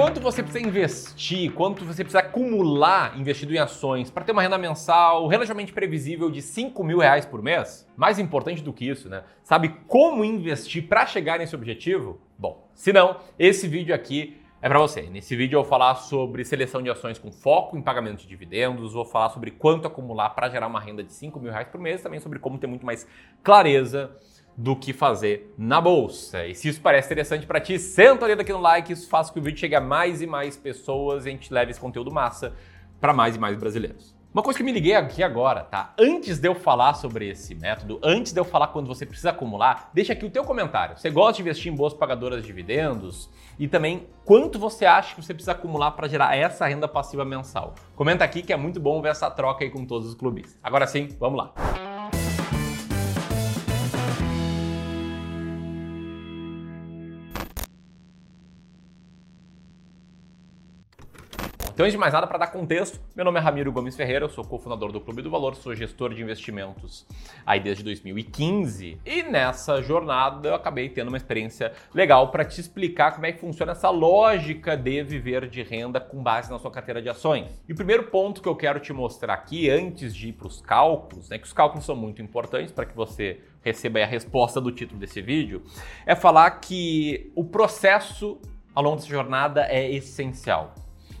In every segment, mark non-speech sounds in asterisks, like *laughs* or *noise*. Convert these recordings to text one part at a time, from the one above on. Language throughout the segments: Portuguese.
quanto você precisa investir, quanto você precisa acumular investido em ações para ter uma renda mensal relativamente previsível de 5 mil reais por mês? Mais importante do que isso, né? Sabe como investir para chegar nesse objetivo? Bom, se não, esse vídeo aqui é para você. Nesse vídeo eu vou falar sobre seleção de ações com foco em pagamento de dividendos, vou falar sobre quanto acumular para gerar uma renda de 5 mil reais por mês, também sobre como ter muito mais clareza do que fazer na bolsa. E se isso parece interessante para ti, senta ali aqui no like, isso faz com que o vídeo chegue a mais e mais pessoas e a gente leve esse conteúdo massa para mais e mais brasileiros. Uma coisa que me liguei aqui agora, tá? Antes de eu falar sobre esse método, antes de eu falar quando você precisa acumular, deixa aqui o teu comentário. Você gosta de investir em boas pagadoras de dividendos? E também quanto você acha que você precisa acumular para gerar essa renda passiva mensal? Comenta aqui que é muito bom ver essa troca aí com todos os clubes. Agora sim, vamos lá. Então, antes de mais nada, para dar contexto, meu nome é Ramiro Gomes Ferreira, eu sou cofundador do Clube do Valor, sou gestor de investimentos aí desde 2015. E nessa jornada eu acabei tendo uma experiência legal para te explicar como é que funciona essa lógica de viver de renda com base na sua carteira de ações. E o primeiro ponto que eu quero te mostrar aqui, antes de ir para os cálculos, né, que os cálculos são muito importantes para que você receba a resposta do título desse vídeo, é falar que o processo ao longo dessa jornada é essencial.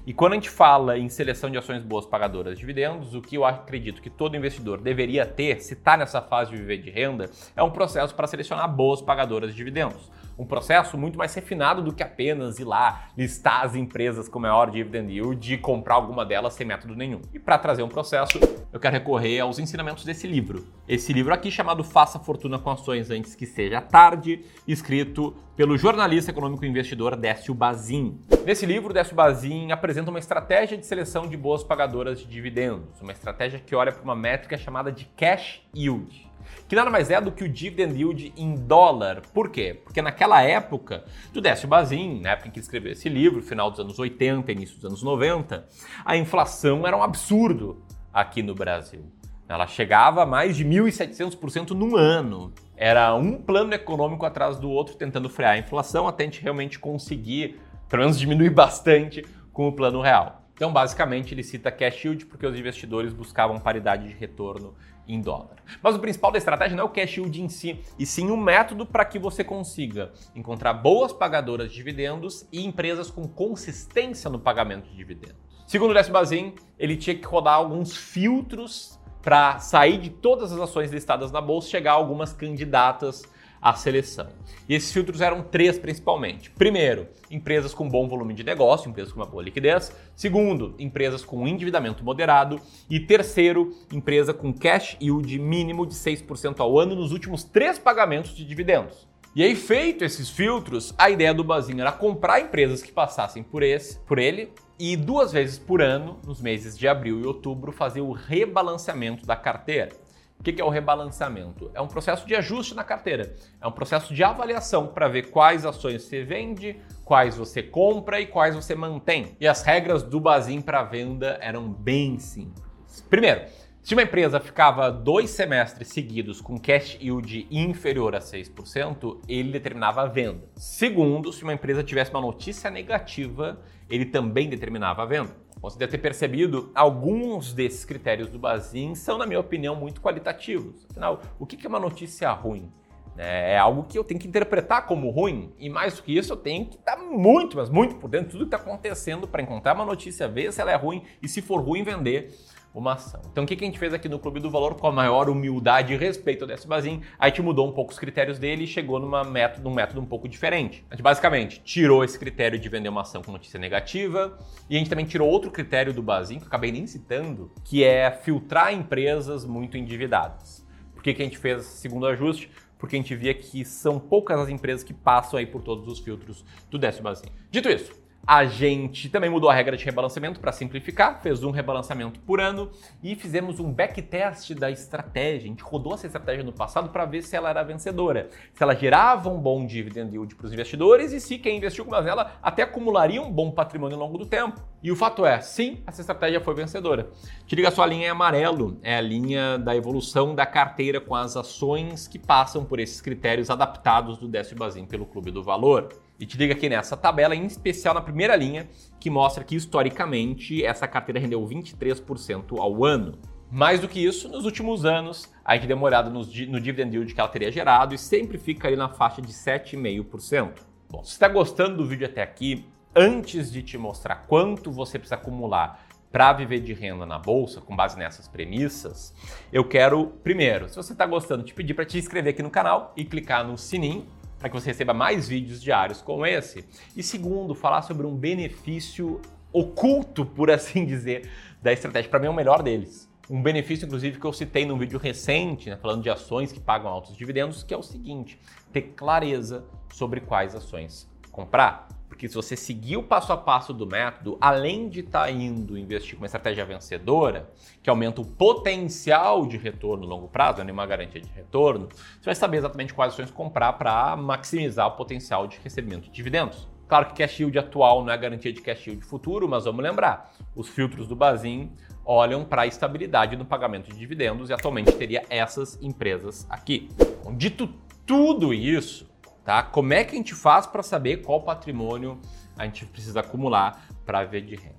E quando a gente fala em seleção de ações boas pagadoras de dividendos, o que eu acredito que todo investidor deveria ter, se está nessa fase de viver de renda, é um processo para selecionar boas pagadoras de dividendos um processo muito mais refinado do que apenas ir lá listar as empresas com maior dividend yield e comprar alguma delas sem método nenhum. E para trazer um processo, eu quero recorrer aos ensinamentos desse livro. Esse livro aqui chamado Faça Fortuna com Ações Antes que Seja Tarde, escrito pelo jornalista econômico e investidor Décio Bazin. Nesse livro, Décio Bazin apresenta uma estratégia de seleção de boas pagadoras de dividendos, uma estratégia que olha para uma métrica chamada de cash yield que nada mais é do que o dividend yield em dólar. Por quê? Porque naquela época do Décio Bazin, na época em que escreveu esse livro, final dos anos 80, início dos anos 90, a inflação era um absurdo aqui no Brasil. Ela chegava a mais de 1.700% num ano. Era um plano econômico atrás do outro tentando frear a inflação até a gente realmente conseguir, pelo menos diminuir *laughs* bastante com o plano real. Então, basicamente, ele cita cash yield porque os investidores buscavam paridade de retorno em dólar. Mas o principal da estratégia não é o cash yield em si, e sim um método para que você consiga encontrar boas pagadoras de dividendos e empresas com consistência no pagamento de dividendos. Segundo o Décio Bazin, ele tinha que rodar alguns filtros para sair de todas as ações listadas na bolsa, chegar a algumas candidatas à seleção. E esses filtros eram três principalmente. Primeiro, empresas com bom volume de negócio, empresas com uma boa liquidez. Segundo, empresas com endividamento moderado. E terceiro, empresa com cash yield mínimo de 6% ao ano nos últimos três pagamentos de dividendos. E aí, feito esses filtros, a ideia do Bazinho era comprar empresas que passassem por, esse, por ele e duas vezes por ano, nos meses de abril e outubro, fazer o rebalanceamento da carteira. O que é o rebalanceamento? É um processo de ajuste na carteira. É um processo de avaliação para ver quais ações você vende, quais você compra e quais você mantém. E as regras do Bazin para venda eram bem simples. Primeiro, se uma empresa ficava dois semestres seguidos com cash yield inferior a 6%, ele determinava a venda. Segundo, se uma empresa tivesse uma notícia negativa, ele também determinava a venda. Você deve ter percebido, alguns desses critérios do Bazin são, na minha opinião, muito qualitativos. Afinal, o que é uma notícia ruim? É, é algo que eu tenho que interpretar como ruim, e mais do que isso, eu tenho que estar muito, mas muito por dentro de tudo que está acontecendo para encontrar uma notícia, ver se ela é ruim e, se for ruim, vender uma ação. Então, o que a gente fez aqui no Clube do Valor com a maior humildade e respeito Décio Bazin? A gente mudou um pouco os critérios dele e chegou numa método, num método um pouco diferente. A gente basicamente tirou esse critério de vender uma ação com notícia negativa e a gente também tirou outro critério do Bazin, que eu acabei nem citando, que é filtrar empresas muito endividadas. Por que, que a gente fez esse segundo ajuste? Porque a gente via que são poucas as empresas que passam aí por todos os filtros do Bazin. Dito isso, a gente também mudou a regra de rebalanceamento para simplificar, fez um rebalanceamento por ano e fizemos um backtest da estratégia. A gente rodou essa estratégia no passado para ver se ela era vencedora, se ela gerava um bom dividend yield para os investidores e se quem investiu com ela até acumularia um bom patrimônio ao longo do tempo. E o fato é, sim, essa estratégia foi vencedora. Te liga só a linha em amarelo, é a linha da evolução da carteira com as ações que passam por esses critérios adaptados do Décio Bazin pelo Clube do Valor. E te liga aqui nessa tabela, em especial na primeira linha, que mostra que historicamente essa carteira rendeu 23% ao ano. Mais do que isso, nos últimos anos, a gente deu uma olhada no, no dividend yield que ela teria gerado e sempre fica ali na faixa de 7,5%. Bom, se está gostando do vídeo até aqui, antes de te mostrar quanto você precisa acumular para viver de renda na bolsa, com base nessas premissas, eu quero, primeiro, se você está gostando, te pedir para te inscrever aqui no canal e clicar no sininho para que você receba mais vídeos diários como esse. E segundo, falar sobre um benefício oculto, por assim dizer, da estratégia. Para mim é o melhor deles. Um benefício, inclusive, que eu citei num vídeo recente, né, falando de ações que pagam altos dividendos, que é o seguinte: ter clareza sobre quais ações comprar. Porque se você seguir o passo a passo do método, além de estar tá indo investir com uma estratégia vencedora, que aumenta o potencial de retorno no longo prazo, não é nenhuma garantia de retorno, você vai saber exatamente quais ações comprar para maximizar o potencial de recebimento de dividendos. Claro que cash yield atual não é garantia de cash yield futuro, mas vamos lembrar, os filtros do Bazin olham para a estabilidade no pagamento de dividendos e atualmente teria essas empresas aqui. dito tudo isso, tá? Como é que a gente faz para saber qual patrimônio a gente precisa acumular para ver de renda?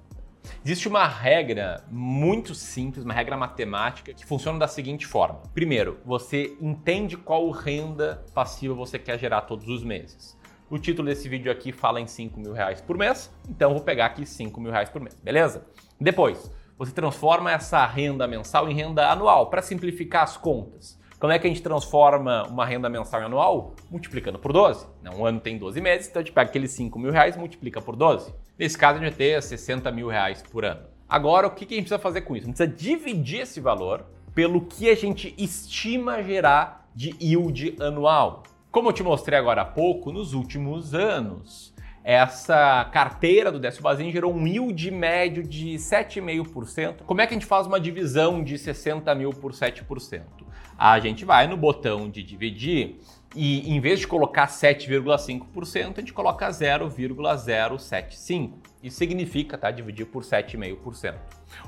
Existe uma regra muito simples, uma regra matemática que funciona da seguinte forma: primeiro, você entende qual renda passiva você quer gerar todos os meses. O título desse vídeo aqui fala em 5 mil reais por mês, então vou pegar aqui 5 mil reais por mês, beleza? Depois, você transforma essa renda mensal em renda anual para simplificar as contas. Como é que a gente transforma uma renda mensal em anual? Multiplicando por 12. Um ano tem 12 meses, então a gente pega aqueles 5 mil reais e multiplica por 12. Nesse caso, a gente vai ter 60 mil reais por ano. Agora, o que a gente precisa fazer com isso? A gente precisa dividir esse valor pelo que a gente estima gerar de yield anual. Como eu te mostrei agora há pouco, nos últimos anos, essa carteira do Décio Bazin gerou um yield médio de 7,5%. Como é que a gente faz uma divisão de 60 mil por 7%? A gente vai no botão de dividir e em vez de colocar 7,5%, a gente coloca 0,075. Isso significa tá, dividir por 7,5%.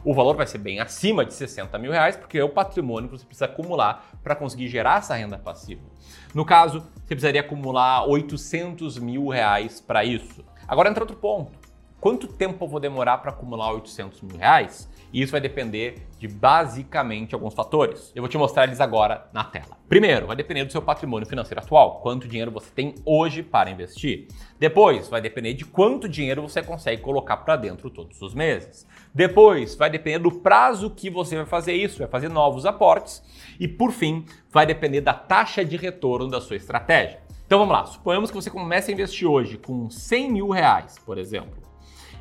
O valor vai ser bem acima de 60 mil reais, porque é o patrimônio que você precisa acumular para conseguir gerar essa renda passiva. No caso, você precisaria acumular 800 mil reais para isso. Agora entra outro ponto. Quanto tempo eu vou demorar para acumular 800 mil reais? E isso vai depender de basicamente alguns fatores. Eu vou te mostrar eles agora na tela. Primeiro, vai depender do seu patrimônio financeiro atual, quanto dinheiro você tem hoje para investir. Depois, vai depender de quanto dinheiro você consegue colocar para dentro todos os meses. Depois, vai depender do prazo que você vai fazer isso, vai fazer novos aportes. E por fim, vai depender da taxa de retorno da sua estratégia. Então vamos lá, suponhamos que você comece a investir hoje com 100 mil reais, por exemplo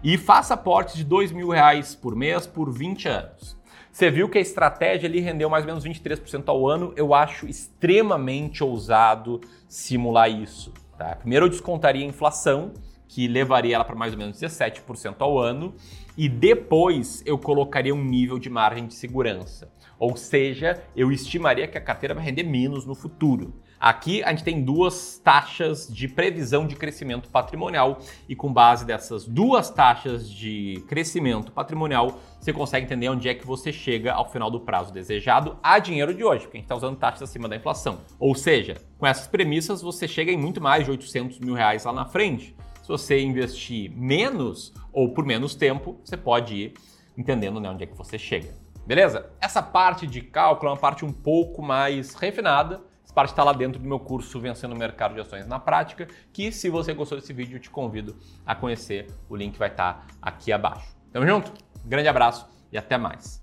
e faça aportes de dois mil reais por mês por 20 anos. Você viu que a estratégia ali rendeu mais ou menos 23% ao ano. Eu acho extremamente ousado simular isso. Tá? Primeiro eu descontaria a inflação, que levaria ela para mais ou menos 17% ao ano, e depois eu colocaria um nível de margem de segurança. Ou seja, eu estimaria que a carteira vai render menos no futuro. Aqui a gente tem duas taxas de previsão de crescimento patrimonial e com base dessas duas taxas de crescimento patrimonial, você consegue entender onde é que você chega ao final do prazo desejado a dinheiro de hoje, porque a gente está usando taxas acima da inflação. Ou seja, com essas premissas você chega em muito mais de 800 mil reais lá na frente. Se você investir menos ou por menos tempo, você pode ir entendendo né, onde é que você chega. Beleza? Essa parte de cálculo é uma parte um pouco mais refinada parte está lá dentro do meu curso Vencendo o Mercado de Ações na Prática, que se você gostou desse vídeo, eu te convido a conhecer. O link vai estar aqui abaixo. Tamo junto? Grande abraço e até mais.